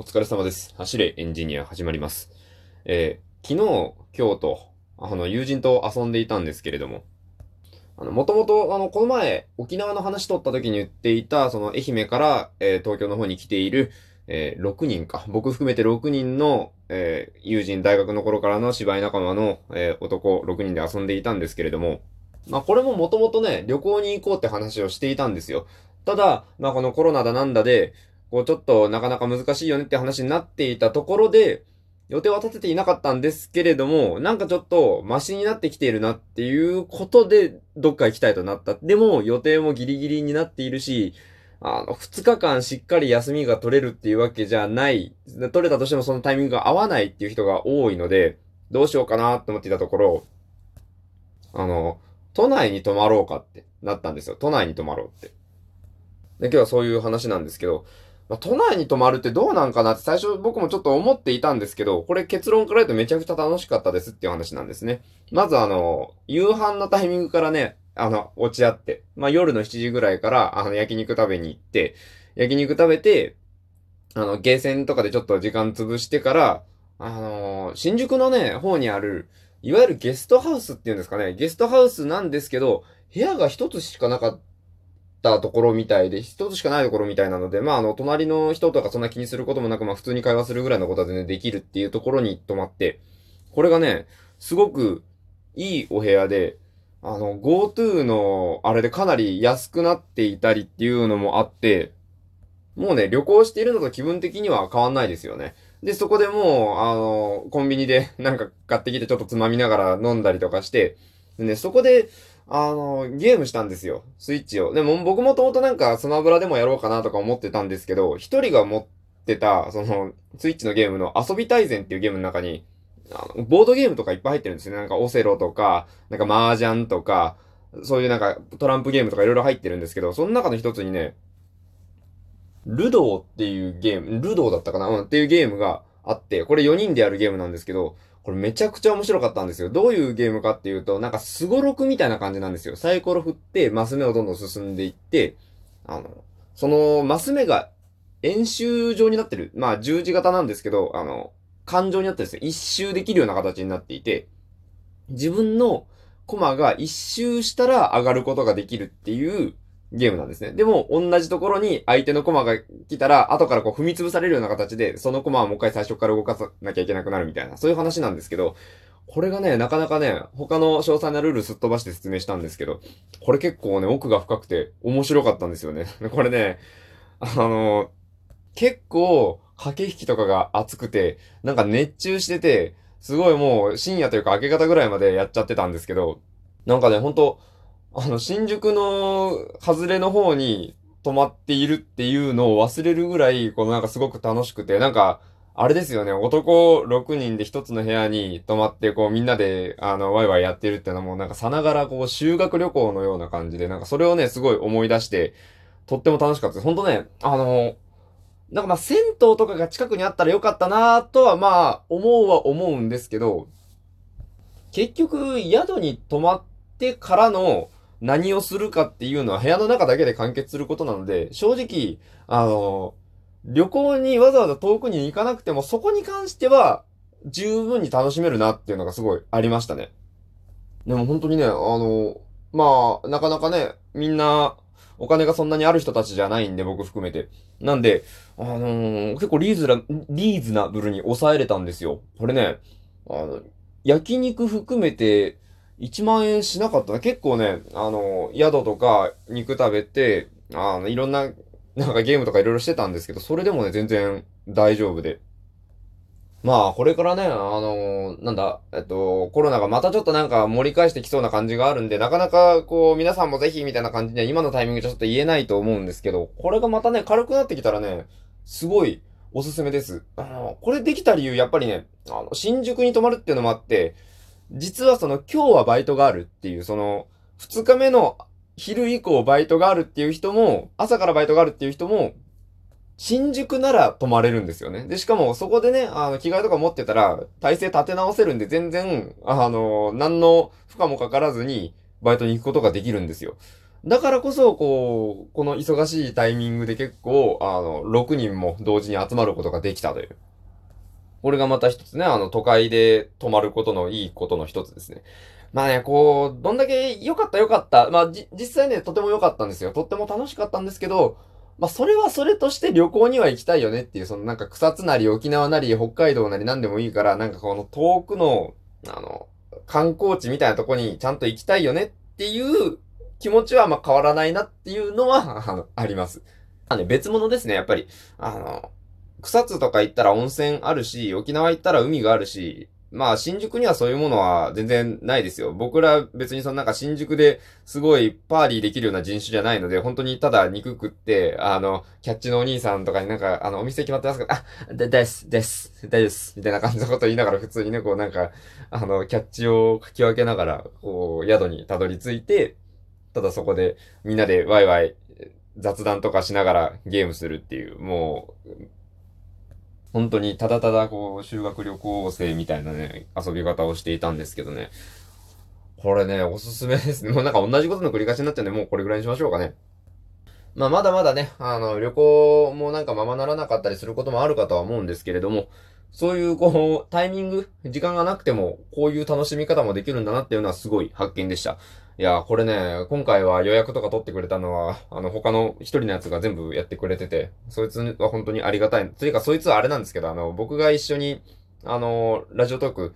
お疲れ様です。走れエンジニア始まります。えー、昨日、今日と、あの、友人と遊んでいたんですけれども、あの、もともと、あの、この前、沖縄の話取った時に言っていた、その、愛媛から、えー東京の方に来ている、えー6人か。僕含めて6人の、えー友人、大学の頃からの芝居仲間の、えー男6人で遊んでいたんですけれども、まあ、これももともとね、旅行に行こうって話をしていたんですよ。ただ、まあ、このコロナだなんだで、こうちょっとなかなか難しいよねって話になっていたところで、予定は立てていなかったんですけれども、なんかちょっとマシになってきているなっていうことで、どっか行きたいとなった。でも、予定もギリギリになっているし、あの、2日間しっかり休みが取れるっていうわけじゃない。取れたとしてもそのタイミングが合わないっていう人が多いので、どうしようかなって思っていたところ、あの、都内に泊まろうかってなったんですよ。都内に泊まろうって。で、今日はそういう話なんですけど、まあ、都内に泊まるってどうなんかなって最初僕もちょっと思っていたんですけど、これ結論から言うとめちゃくちゃ楽しかったですっていう話なんですね。まずあの、夕飯のタイミングからね、あの、落ち合って、まあ、夜の7時ぐらいから、あの、焼肉食べに行って、焼肉食べて、あの、ゲーセンとかでちょっと時間潰してから、あのー新宿のね、方にある、いわゆるゲストハウスっていうんですかね、ゲストハウスなんですけど、部屋が一つしかなかったたところみたいで、一つしかないところみたいなので、まあ、あの、隣の人とかそんな気にすることもなく、まあ、普通に会話するぐらいのことは全然できるっていうところに泊まって、これがね、すごくいいお部屋で、あの、GoTo のあれでかなり安くなっていたりっていうのもあって、もうね、旅行しているのと気分的には変わんないですよね。で、そこでもう、あの、コンビニでなんか買ってきてちょっとつまみながら飲んだりとかして、でね、そこで、あの、ゲームしたんですよ。スイッチを。でも僕もともとなんかスマブラでもやろうかなとか思ってたんですけど、一人が持ってた、その、スイッチのゲームの遊び大全っていうゲームの中に、あのボードゲームとかいっぱい入ってるんですよ。なんかオセロとか、なんか麻雀とか、そういうなんかトランプゲームとかいろいろ入ってるんですけど、その中の一つにね、ルドーっていうゲーム、ルドーだったかな？うん、っていうゲームがあって、これ4人でやるゲームなんですけど、これめちゃくちゃ面白かったんですよ。どういうゲームかっていうと、なんかスゴロクみたいな感じなんですよ。サイコロ振って、マス目をどんどん進んでいって、あの、そのマス目が円周状になってる。まあ十字型なんですけど、あの、環状になってですよ。一周できるような形になっていて、自分のコマが一周したら上がることができるっていうゲームなんですね。でも、同じところに相手のコマが来たら、後からこう踏み潰されるような形で、そのコマはもう一回最初から動かさなきゃいけなくなるみたいな、そういう話なんですけど、これがね、なかなかね、他の詳細なルールすっ飛ばして説明したんですけど、これ結構ね、奥が深くて面白かったんですよね。これね、あの、結構、駆け引きとかが熱くて、なんか熱中してて、すごいもう深夜というか明け方ぐらいまでやっちゃってたんですけど、なんかね、ほんと、あの、新宿の外れの方に泊まっているっていうのを忘れるぐらい、このなんかすごく楽しくて、なんか、あれですよね、男6人で一つの部屋に泊まって、こうみんなで、あの、ワイワイやってるってのも、なんかさながらこう修学旅行のような感じで、なんかそれをね、すごい思い出して、とっても楽しかったです。ほんとね、あの、なんかまあ銭湯とかが近くにあったらよかったなとはまあ思うは思うんですけど、結局宿に泊まってからの何をするかっていうのは部屋の中だけで完結することなので、正直、あの、旅行にわざわざ遠くに行かなくてもそこに関しては十分に楽しめるなっていうのがすごいありましたね。でも本当にね、あの、まあ、なかなかね、みんなお金がそんなにある人たちじゃないんで僕含めて。なんで、あのー結構リーズナ、リーズナブルに抑えれたんですよ。これね、あの、焼肉含めて1万円しなかったな。結構ね、あの、宿とか肉食べて、あの、いろんな、なんかゲームとかいろいろしてたんですけど、それでもね、全然大丈夫で。まあ、これからね、あのなんだ、えっと、コロナがまたちょっとなんか盛り返してきそうな感じがあるんで、なかなかこう、皆さんもぜひみたいな感じで、今のタイミングじゃちょっと言えないと思うんですけど、これがまたね、軽くなってきたらね、すごいおすすめです。あの、これできた理由、やっぱりね、あの、新宿に泊まるっていうのもあって、実はその、今日はバイトがあるっていう、その、二日目の昼以降バイトがあるっていう人も、朝からバイトがあるっていう人も、新宿なら泊まれるんですよね。で、しかもそこでね、あの、着替えとか持ってたら、体勢立て直せるんで、全然、あの、何の負荷もかからずに、バイトに行くことができるんですよ。だからこそ、こう、この忙しいタイミングで結構、あの、6人も同時に集まることができたという。これがまた一つね、あの、都会で泊まることのいいことの一つですね。まあね、こう、どんだけ良かった良かった。まあ、じ、実際ね、とても良かったんですよ。とっても楽しかったんですけど、まあ、それはそれとして旅行には行きたいよねっていう、そのなんか草津なり沖縄なり北海道なり何でもいいから、なんかこの遠くの、あの、観光地みたいなとこにちゃんと行きたいよねっていう気持ちはまあ変わらないなっていうのはあります。あね、別物ですね、やっぱり。あの、草津とか行ったら温泉あるし、沖縄行ったら海があるし、まあ、新宿にはそういうものは全然ないですよ。僕ら別にそのなんか新宿ですごいパーリーできるような人種じゃないので、本当にただ肉食って、あの、キャッチのお兄さんとかになんか、あの、お店決まってますから、あ、で、です、です、大丈夫です、みたいな感じのこと言いながら普通にね、こうなんか、あの、キャッチを書き分けながら、こう、宿にたどり着いて、ただそこでみんなでワイワイ雑談とかしながらゲームするっていう、もう、本当にただただこう、修学旅行生みたいなね、遊び方をしていたんですけどね。これね、おすすめですね。もうなんか同じことの繰り返しになってね、もうこれぐらいにしましょうかね。まあ、まだまだね、あの、旅行もなんかままならなかったりすることもあるかとは思うんですけれども、そういうこう、タイミング、時間がなくても、こういう楽しみ方もできるんだなっていうのはすごい発見でした。いや、これね、今回は予約とか取ってくれたのは、あの、他の一人のやつが全部やってくれてて、そいつは本当にありがたい。というか、そいつはあれなんですけど、あの、僕が一緒に、あの、ラジオトーク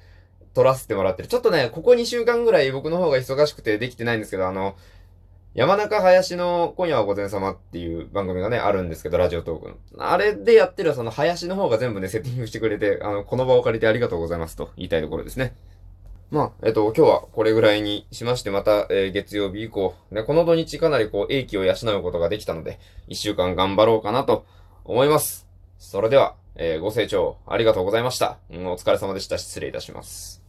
撮らせてもらってる。ちょっとね、ここ2週間ぐらい僕の方が忙しくてできてないんですけど、あの、山中林の今夜は午前様っていう番組がね、あるんですけど、ラジオトークの。あれでやってるその林の方が全部ね、セッティングしてくれて、あの、この場を借りてありがとうございますと言いたいところですね。まあ、えっと、今日はこれぐらいにしまして、また、えー、月曜日以降、ね、この土日かなりこう、英気を養うことができたので、一週間頑張ろうかなと思います。それでは、えー、ご清聴ありがとうございました。うん、お疲れ様でした。失礼いたします。